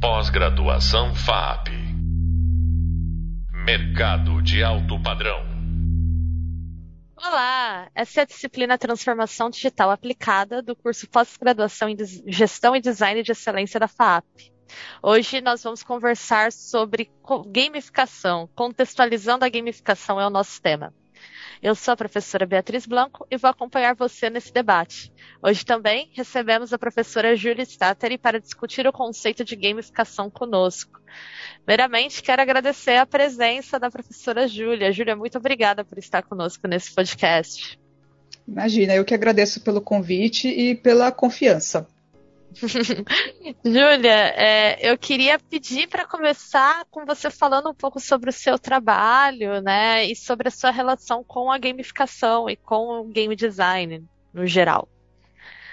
Pós-graduação FAP. Mercado de alto padrão. Olá, essa é a disciplina Transformação Digital Aplicada do curso Pós-Graduação em Gestão e Design de Excelência da FAP. Hoje nós vamos conversar sobre gamificação, contextualizando a gamificação é o nosso tema. Eu sou a professora Beatriz Blanco e vou acompanhar você nesse debate. Hoje também recebemos a professora Júlia Stateri para discutir o conceito de gamificação conosco. Primeiramente, quero agradecer a presença da professora Júlia. Júlia, muito obrigada por estar conosco nesse podcast. Imagina, eu que agradeço pelo convite e pela confiança. Júlia, é, eu queria pedir para começar com você falando um pouco sobre o seu trabalho, né, e sobre a sua relação com a gamificação e com o game design no geral.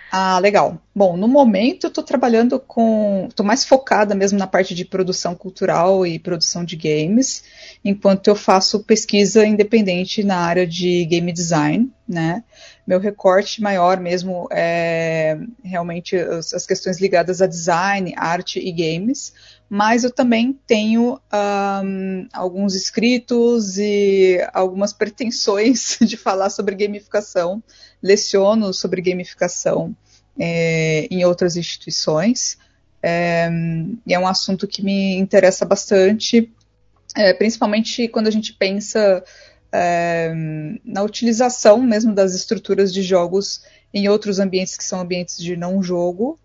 Ah, legal. Bom, no momento eu estou trabalhando com. estou mais focada mesmo na parte de produção cultural e produção de games, enquanto eu faço pesquisa independente na área de game design, né? Meu recorte maior mesmo é realmente as, as questões ligadas a design, arte e games, mas eu também tenho um, alguns escritos e algumas pretensões de falar sobre gamificação. Leciono sobre gamificação é, em outras instituições. É, e é um assunto que me interessa bastante, é, principalmente quando a gente pensa é, na utilização mesmo das estruturas de jogos em outros ambientes que são ambientes de não jogo,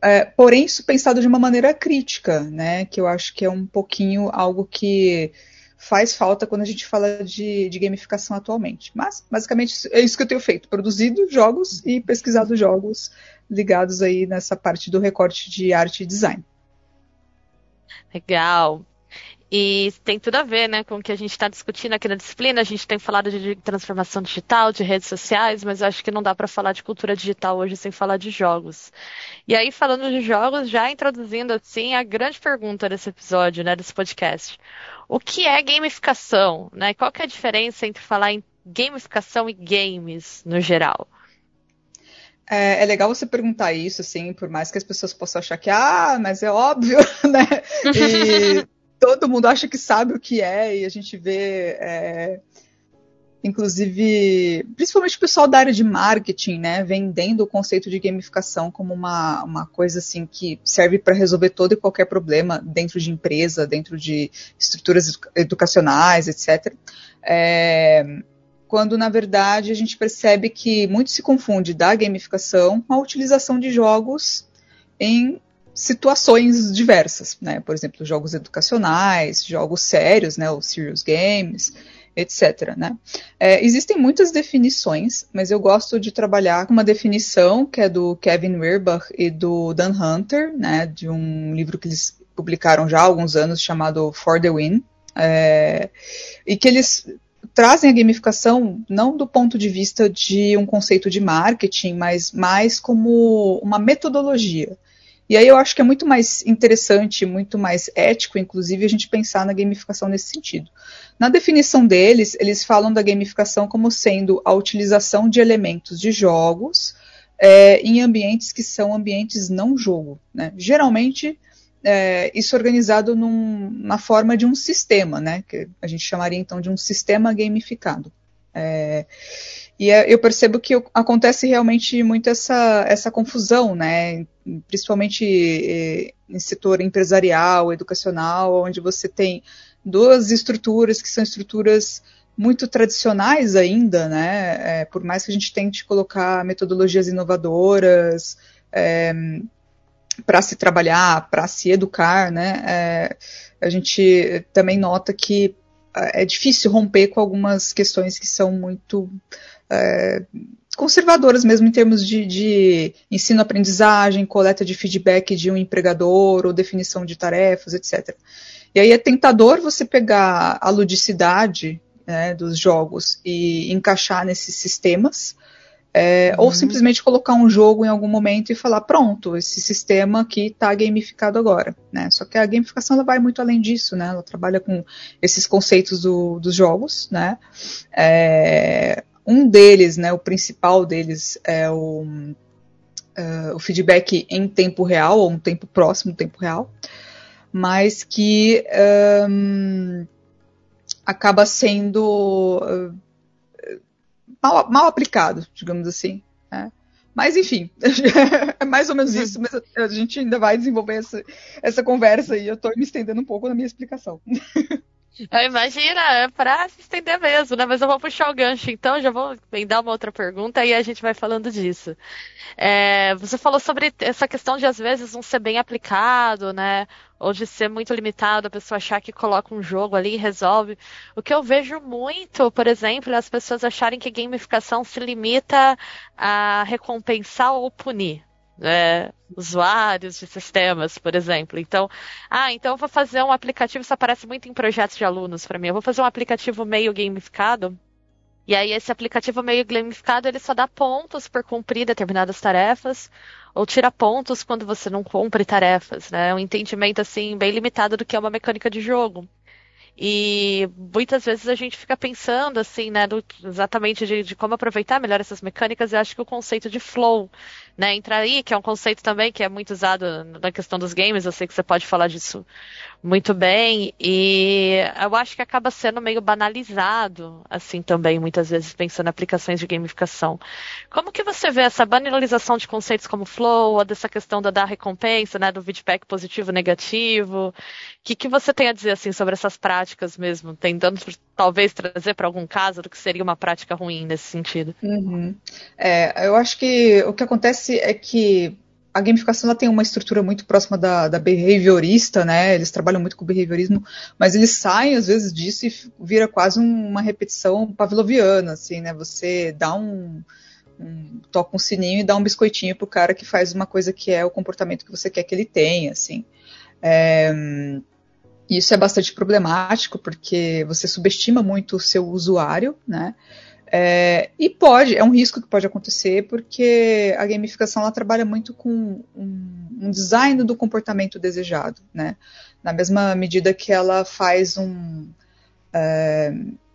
é, porém isso pensado de uma maneira crítica, né? Que eu acho que é um pouquinho algo que faz falta quando a gente fala de, de gamificação atualmente. Mas basicamente é isso que eu tenho feito: produzido jogos e pesquisado jogos ligados aí nessa parte do recorte de arte e design. Legal. E tem tudo a ver né, com o que a gente está discutindo aqui na disciplina. A gente tem falado de transformação digital, de redes sociais, mas acho que não dá para falar de cultura digital hoje sem falar de jogos. E aí, falando de jogos, já introduzindo assim a grande pergunta desse episódio, né, desse podcast. O que é gamificação? Né? Qual que é a diferença entre falar em gamificação e games no geral? É, é, legal você perguntar isso, assim, por mais que as pessoas possam achar que, ah, mas é óbvio, né? E todo mundo acha que sabe o que é, e a gente vê, é, inclusive, principalmente o pessoal da área de marketing, né, vendendo o conceito de gamificação como uma, uma coisa assim que serve para resolver todo e qualquer problema dentro de empresa, dentro de estruturas educacionais, etc. É, quando na verdade a gente percebe que muito se confunde da gamificação com a utilização de jogos em situações diversas, né? Por exemplo, jogos educacionais, jogos sérios, né? Os serious games, etc. Né? É, existem muitas definições, mas eu gosto de trabalhar com uma definição que é do Kevin Werbach e do Dan Hunter, né? De um livro que eles publicaram já há alguns anos chamado For the Win, é, e que eles trazem a gamificação não do ponto de vista de um conceito de marketing, mas mais como uma metodologia. E aí eu acho que é muito mais interessante, muito mais ético, inclusive, a gente pensar na gamificação nesse sentido. Na definição deles, eles falam da gamificação como sendo a utilização de elementos de jogos é, em ambientes que são ambientes não jogo. Né? Geralmente, é, isso organizado num, na forma de um sistema, né? que a gente chamaria então de um sistema gamificado. É, e é, eu percebo que acontece realmente muito essa, essa confusão, né? principalmente eh, em setor empresarial, educacional, onde você tem duas estruturas que são estruturas muito tradicionais ainda, né? É, por mais que a gente tente colocar metodologias inovadoras é, para se trabalhar, para se educar, né? É, a gente também nota que é difícil romper com algumas questões que são muito é, conservadoras mesmo em termos de, de ensino-aprendizagem, coleta de feedback de um empregador ou definição de tarefas, etc. E aí é tentador você pegar a ludicidade né, dos jogos e encaixar nesses sistemas, é, uhum. ou simplesmente colocar um jogo em algum momento e falar, pronto, esse sistema aqui está gamificado agora. Né? Só que a gamificação ela vai muito além disso, né? ela trabalha com esses conceitos do, dos jogos, né? É, um deles, né, o principal deles é o, uh, o feedback em tempo real, ou um tempo próximo tempo real. mas que um, acaba sendo uh, mal, mal, aplicado, digamos assim. Né? Mas enfim, é mais ou menos isso, mas a gente ainda vai desenvolver essa, essa conversa e eu estou me estendendo um pouco na minha explicação. Imagina, é pra se estender mesmo, né? Mas eu vou puxar o gancho, então já vou dar uma outra pergunta e a gente vai falando disso. É, você falou sobre essa questão de às vezes não ser bem aplicado, né? Ou de ser muito limitado, a pessoa achar que coloca um jogo ali e resolve. O que eu vejo muito, por exemplo, é as pessoas acharem que gamificação se limita a recompensar ou punir é, usuários de sistemas, por exemplo. Então, ah, então eu vou fazer um aplicativo, isso aparece muito em projetos de alunos para mim. Eu vou fazer um aplicativo meio gamificado. E aí esse aplicativo meio gamificado, ele só dá pontos por cumprir determinadas tarefas, ou tira pontos quando você não cumpre tarefas, né? É um entendimento assim bem limitado do que é uma mecânica de jogo. E muitas vezes a gente fica pensando assim, né, do, exatamente de, de, como aproveitar melhor essas mecânicas. Eu acho que o conceito de flow, né, entra aí, que é um conceito também que é muito usado na questão dos games. Eu sei que você pode falar disso muito bem. E eu acho que acaba sendo meio banalizado, assim, também, muitas vezes, pensando em aplicações de gamificação. Como que você vê essa banalização de conceitos como flow, ou dessa questão da dar recompensa, né, do feedback positivo negativo? O que, que você tem a dizer, assim, sobre essas práticas mesmo, tentando talvez trazer para algum caso do que seria uma prática ruim nesse sentido? Uhum. É, eu acho que o que acontece é que a gamificação tem uma estrutura muito próxima da, da behaviorista, né? Eles trabalham muito com behaviorismo, mas eles saem às vezes disso e vira quase uma repetição pavloviana, assim, né? Você dá um, um toca um sininho e dá um biscoitinho pro cara que faz uma coisa que é o comportamento que você quer que ele tenha, assim. É, isso é bastante problemático porque você subestima muito o seu usuário, né? É, e pode, é um risco que pode acontecer, porque a gamificação ela trabalha muito com um, um, design do comportamento desejado, né? Na mesma medida que ela faz um. É,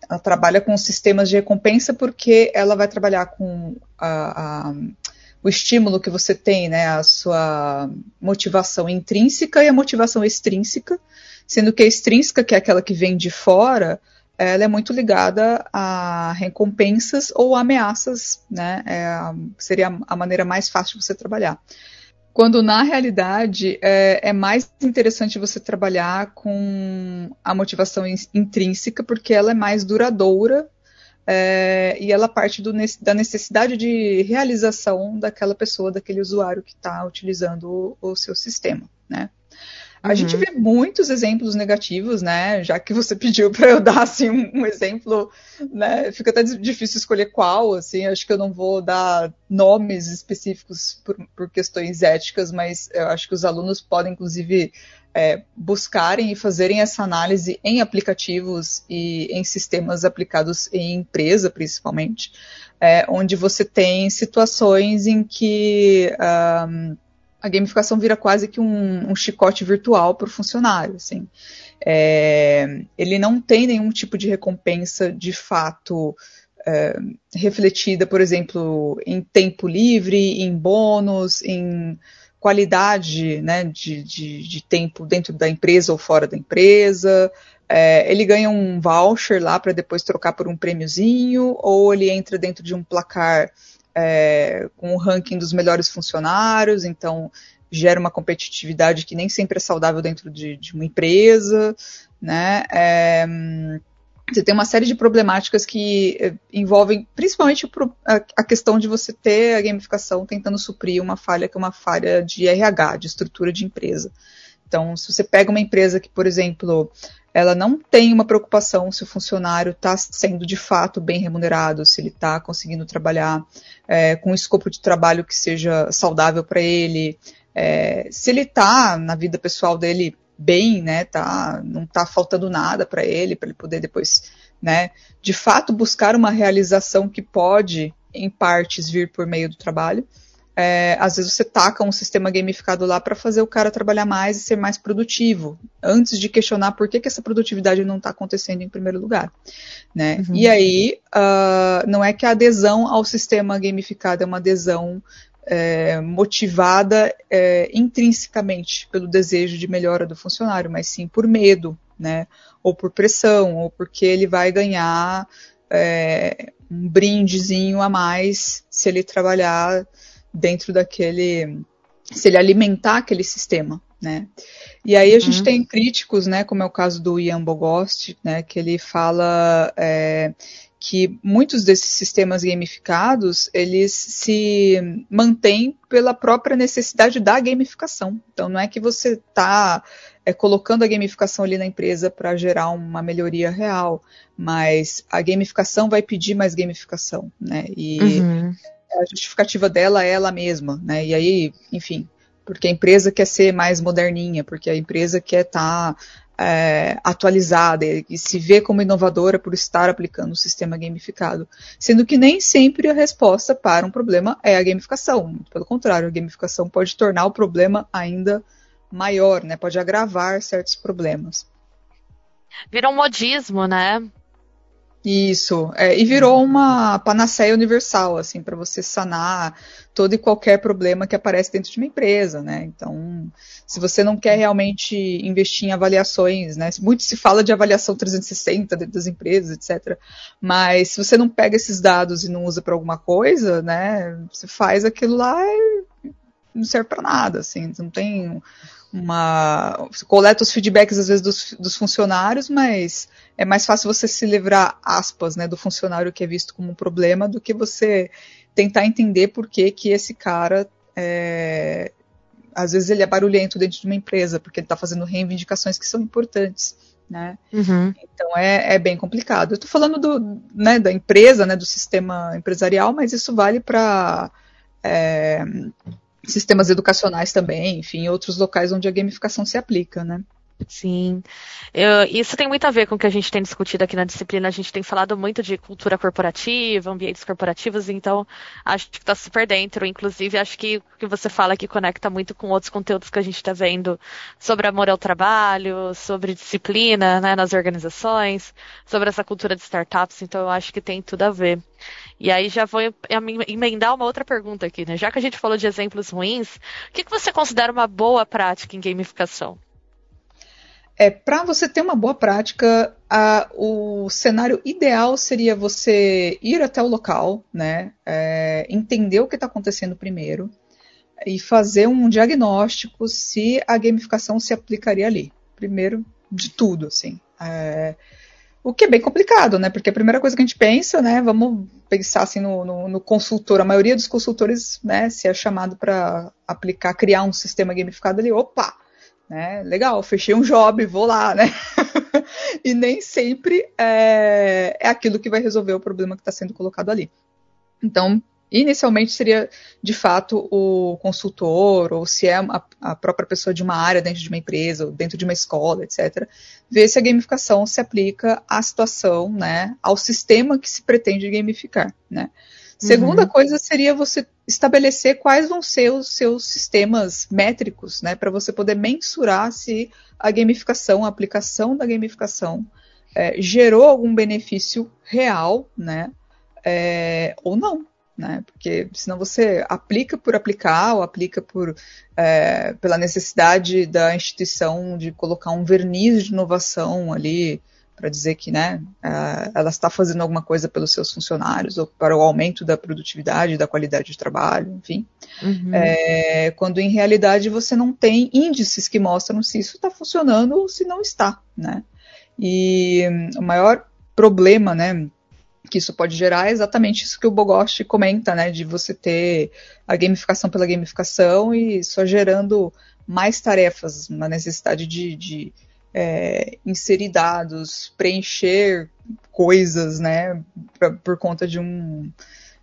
ela trabalha com sistemas de recompensa, porque ela vai trabalhar com a, a, o estímulo que você tem, né? A sua motivação intrínseca e a motivação extrínseca, sendo que a extrínseca, que é aquela que vem de fora, ela é muito ligada a recompensas ou ameaças, né? É, seria a maneira mais fácil de você trabalhar. Quando na realidade é, é, mais interessante você trabalhar com a motivação intrínseca, porque ela é mais duradoura é, e ela parte do, da necessidade de realização daquela pessoa, daquele usuário que está utilizando o, o seu sistema, né? A uhum. gente vê muitos exemplos negativos, né? Já que você pediu para eu dar assim um, um, exemplo, né? Fica até difícil escolher qual, assim. Acho que eu não vou dar nomes específicos por, por questões éticas, mas eu acho que os alunos podem, inclusive, é, buscarem e fazerem essa análise em aplicativos e em sistemas aplicados em empresa, principalmente, é, onde você tem situações em que um, a gamificação vira quase que um, um chicote virtual para o funcionário. Assim. É, ele não tem nenhum tipo de recompensa de fato é, refletida, por exemplo, em tempo livre, em bônus, em qualidade né, de, de, de tempo dentro da empresa ou fora da empresa. É, ele ganha um voucher lá para depois trocar por um prêmiozinho, ou ele entra dentro de um placar é, com o ranking dos melhores funcionários, então gera uma competitividade que nem sempre é saudável dentro de, de uma empresa, né? É, você tem uma série de problemáticas que é, envolvem principalmente a questão de você ter a gamificação tentando suprir uma falha que é uma falha de RH, de estrutura de empresa. Então, se você pega uma empresa que, por exemplo, ela não tem uma preocupação se o funcionário está sendo de fato bem remunerado, se ele está conseguindo trabalhar é, com um escopo de trabalho que seja saudável para ele, é, se ele está na vida pessoal dele bem, né, tá, não está faltando nada para ele, para ele poder depois, né, de fato buscar uma realização que pode, em partes, vir por meio do trabalho é, às vezes você taca um sistema gamificado lá para fazer o cara trabalhar mais e ser mais produtivo, antes de questionar por que, que essa produtividade não está acontecendo em primeiro lugar. Né? Uhum. E aí, uh, não é que a adesão ao sistema gamificado é uma adesão é, motivada é, intrinsecamente pelo desejo de melhora do funcionário, mas sim por medo, né? Ou por pressão, ou porque ele vai ganhar é, um brindezinho a mais se ele trabalhar dentro daquele, se ele alimentar aquele sistema, né? E aí a uhum. gente tem críticos, né, como é o caso do Ian Bogost, né, que ele fala é, que muitos desses sistemas gamificados eles se mantêm pela própria necessidade da gamificação. Então não é que você está é, colocando a gamificação ali na empresa para gerar uma melhoria real, mas a gamificação vai pedir mais gamificação, né? E uhum. A justificativa dela é ela mesma, né? E aí, enfim, porque a empresa quer ser mais moderninha, porque a empresa quer estar tá, é, atualizada e se vê como inovadora por estar aplicando um sistema gamificado. Sendo que nem sempre a resposta para um problema é a gamificação. Pelo contrário, a gamificação pode tornar o problema ainda maior, né? pode agravar certos problemas. Vira um modismo, né? Isso, é, e virou uma panaceia universal, assim, para você sanar todo e qualquer problema que aparece dentro de uma empresa, né? Então, se você não quer realmente investir em avaliações, né? Muito se fala de avaliação 360 dentro das empresas, etc. Mas se você não pega esses dados e não usa para alguma coisa, né? Você faz aquilo lá e não serve para nada, assim, não tem uma. Você coleta os feedbacks, às vezes, dos, dos, funcionários, mas é mais fácil você se livrar, aspas, né, do funcionário que é visto como um problema do que você tentar entender por que, que esse cara. É, às vezes ele é barulhento dentro de uma empresa, porque ele está fazendo reivindicações que são importantes. Né? Uhum. Então é, é, bem complicado. Eu estou falando do, né, da empresa, né, do sistema empresarial, mas isso vale para é, sistemas educacionais também, enfim, outros locais onde a gamificação se aplica, né? Sim. Eu, isso tem muito a ver com o que a gente tem discutido aqui na disciplina. A gente tem falado muito de cultura corporativa, ambientes corporativos, então acho que está super dentro. Inclusive, acho que o que você fala aqui conecta muito com outros conteúdos que a gente está vendo sobre amor ao trabalho, sobre disciplina né, nas organizações, sobre essa cultura de startups. Então, eu acho que tem tudo a ver. E aí já vou emendar uma outra pergunta aqui, né? Já que a gente falou de exemplos ruins, o que, que você considera uma boa prática em gamificação? É, para você ter uma boa prática, a, o cenário ideal seria você ir até o local, né, é, entender o que está acontecendo primeiro e fazer um diagnóstico se a gamificação se aplicaria ali. Primeiro de tudo, assim. É, o que é bem complicado, né? Porque a primeira coisa que a gente pensa, né? Vamos pensar assim no, no, no consultor. A maioria dos consultores, né? Se é chamado para aplicar, criar um sistema gamificado ali, opa, né? Legal, fechei um job, vou lá, né? e nem sempre é, é aquilo que vai resolver o problema que está sendo colocado ali. Então, inicialmente seria de fato o consultor, ou se é a, a, própria pessoa de uma área dentro de uma empresa, ou dentro de uma escola, etc., ver se a gamificação se aplica à situação, né, ao sistema que se pretende gamificar, né. Segunda uhum. coisa seria você estabelecer quais vão ser os seus sistemas métricos, né, para você poder mensurar se a gamificação, a aplicação da gamificação é, gerou algum benefício real, né, é, ou não, né? Porque senão você aplica por aplicar ou aplica por é, pela necessidade da instituição de colocar um verniz de inovação ali para dizer que né, ela está fazendo alguma coisa pelos seus funcionários ou para o aumento da produtividade, da qualidade de trabalho, enfim. Uhum. É, quando em realidade você não tem índices que mostram se isso está funcionando ou se não está, né? E o maior problema, né, que isso pode gerar é exatamente isso que o Bogost comenta, né, de você ter a gamificação pela gamificação e só gerando mais tarefas, uma necessidade de, de é, inserir dados, preencher coisas, né, pra, por conta de um,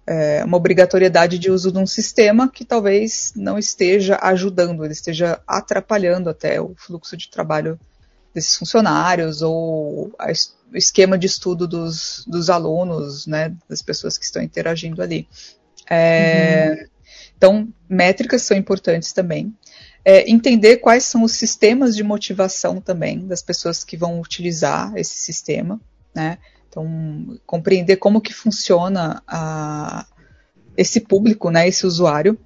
é, uma obrigatoriedade de uso de um sistema que talvez não esteja ajudando, ele esteja atrapalhando até o fluxo de trabalho desses funcionários ou a, o esquema de estudo dos, dos alunos, né, das pessoas que estão interagindo ali. É, uhum. Então, métricas são importantes também é, entender quais são os sistemas de motivação também das pessoas que vão utilizar esse sistema, né? Então, compreender como que funciona a, esse público, né, esse usuário.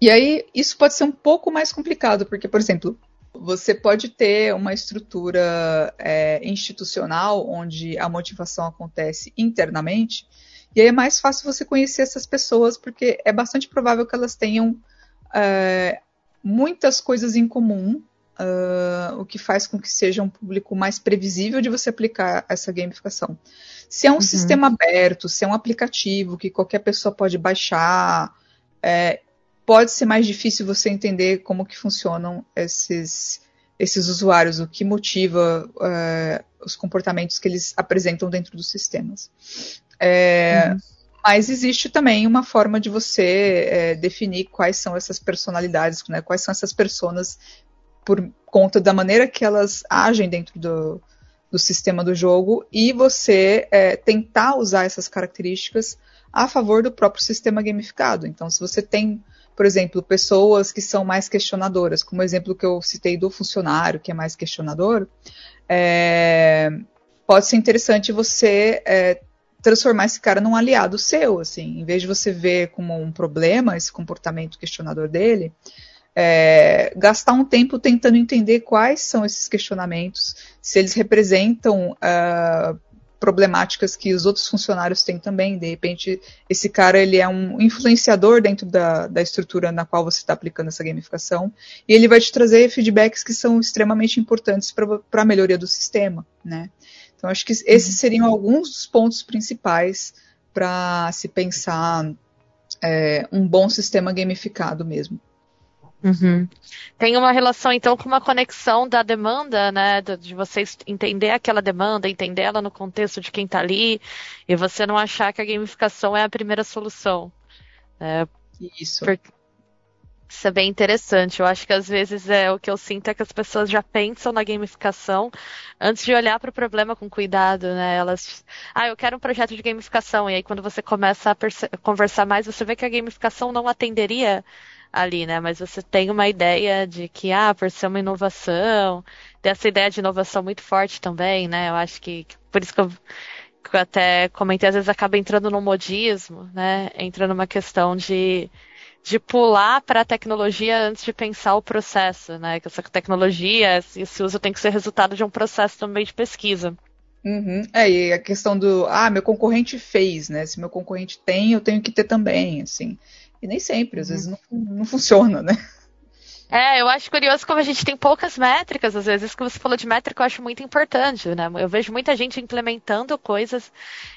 E aí, isso pode ser um pouco mais complicado, porque, por exemplo, você pode ter uma estrutura é, institucional onde a motivação acontece internamente, e aí é mais fácil você conhecer essas pessoas, porque é bastante provável que elas tenham é, muitas coisas em comum, uh, o que faz com que seja um público mais previsível de você aplicar essa gamificação. Se é um uhum. sistema aberto, se é um aplicativo que qualquer pessoa pode baixar, é, pode ser mais difícil você entender como que funcionam esses, esses usuários, o que motiva uh, os comportamentos que eles apresentam dentro dos sistemas. É, uhum. Mas existe também uma forma de você é, definir quais são essas personalidades, né, quais são essas personas por conta da maneira que elas agem dentro do, do sistema do jogo e você é, tentar usar essas características a favor do próprio sistema gamificado. Então, se você tem, por exemplo, pessoas que são mais questionadoras, como o exemplo que eu citei do funcionário, que é mais questionador, é, pode ser interessante você é, transformar esse cara num aliado seu, assim, em vez de você ver como um problema esse comportamento questionador dele, é, gastar um tempo tentando entender quais são esses questionamentos, se eles representam uh, problemáticas que os outros funcionários têm também. De repente, esse cara ele é um influenciador dentro da, da estrutura na qual você está aplicando essa gamificação, e ele vai te trazer feedbacks que são extremamente importantes para a melhoria do sistema. Né? Então, acho que esses seriam alguns dos pontos principais para se pensar é, um bom sistema gamificado mesmo. Uhum. Tem uma relação, então, com uma conexão da demanda, né? De você entender aquela demanda, entender ela no contexto de quem está ali, e você não achar que a gamificação é a primeira solução. É, Isso. Isso é bem interessante. Eu acho que às vezes é o que eu sinto é que as pessoas já pensam na gamificação antes de olhar para o problema com cuidado, né? Elas, ah, eu quero um projeto de gamificação e aí quando você começa a conversar mais, você vê que a gamificação não atenderia ali, né? Mas você tem uma ideia de que, ah, por ser uma inovação, tem essa ideia de inovação muito forte também, né? Eu acho que, por isso que eu, que eu até comentei, às vezes acaba entrando no modismo, né? Entra numa questão de, de pular para a tecnologia antes de pensar o processo, né? Que essa tecnologia, esse uso tem que ser resultado de um processo também de pesquisa. Uhum. É, e a questão do, ah, meu concorrente fez, né? Se meu concorrente tem, eu tenho que ter também, assim. E nem sempre, às vezes não, não funciona, né? É, eu acho curioso como a gente tem poucas métricas, às vezes, que você falou de métrica, eu acho muito importante, né? Eu vejo muita gente implementando coisas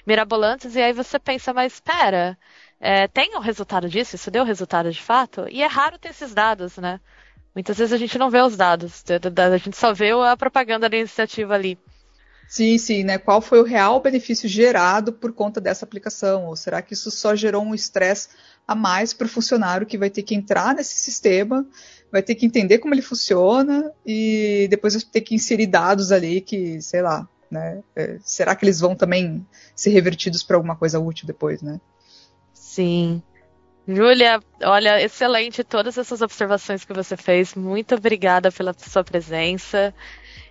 mirabolantes e aí você pensa, mas espera, é, tem o resultado disso? Isso deu resultado de fato? E é raro ter esses dados, né? Muitas vezes a gente não vê os dados, a gente só vê a propaganda da iniciativa ali. Sim, sim, né? Qual foi o real benefício gerado por conta dessa aplicação? Ou será que isso só gerou um estresse a mais para o funcionário que vai ter que entrar nesse sistema, vai ter que entender como ele funciona e depois vai ter que inserir dados ali que, sei lá, né? É, será que eles vão também ser revertidos para alguma coisa útil depois, né? Sim. Júlia, olha, excelente todas essas observações que você fez. Muito obrigada pela sua presença.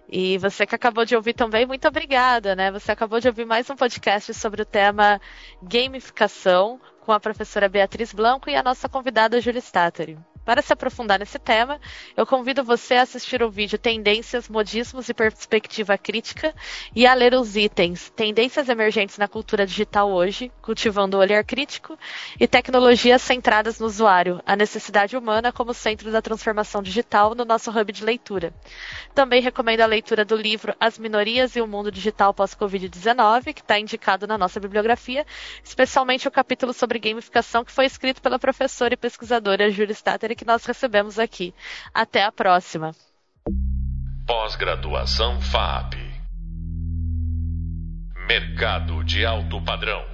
E você que acabou de ouvir também, muito obrigada, né? Você acabou de ouvir mais um podcast sobre o tema gamificação com a professora Beatriz Blanco e a nossa convidada Julia Stateri. Para se aprofundar nesse tema, eu convido você a assistir o vídeo Tendências, Modismos e Perspectiva Crítica e a ler os itens Tendências Emergentes na Cultura Digital Hoje, Cultivando o Olhar Crítico e Tecnologias Centradas no Usuário, a Necessidade Humana como Centro da Transformação Digital no nosso hub de leitura. Também recomendo a leitura do livro As Minorias e o Mundo Digital Pós-Covid-19, que está indicado na nossa bibliografia, especialmente o capítulo sobre gamificação que foi escrito pela professora e pesquisadora Júlia Que nós recebemos aqui. Até a próxima. Pós-graduação FAP. Mercado de alto padrão.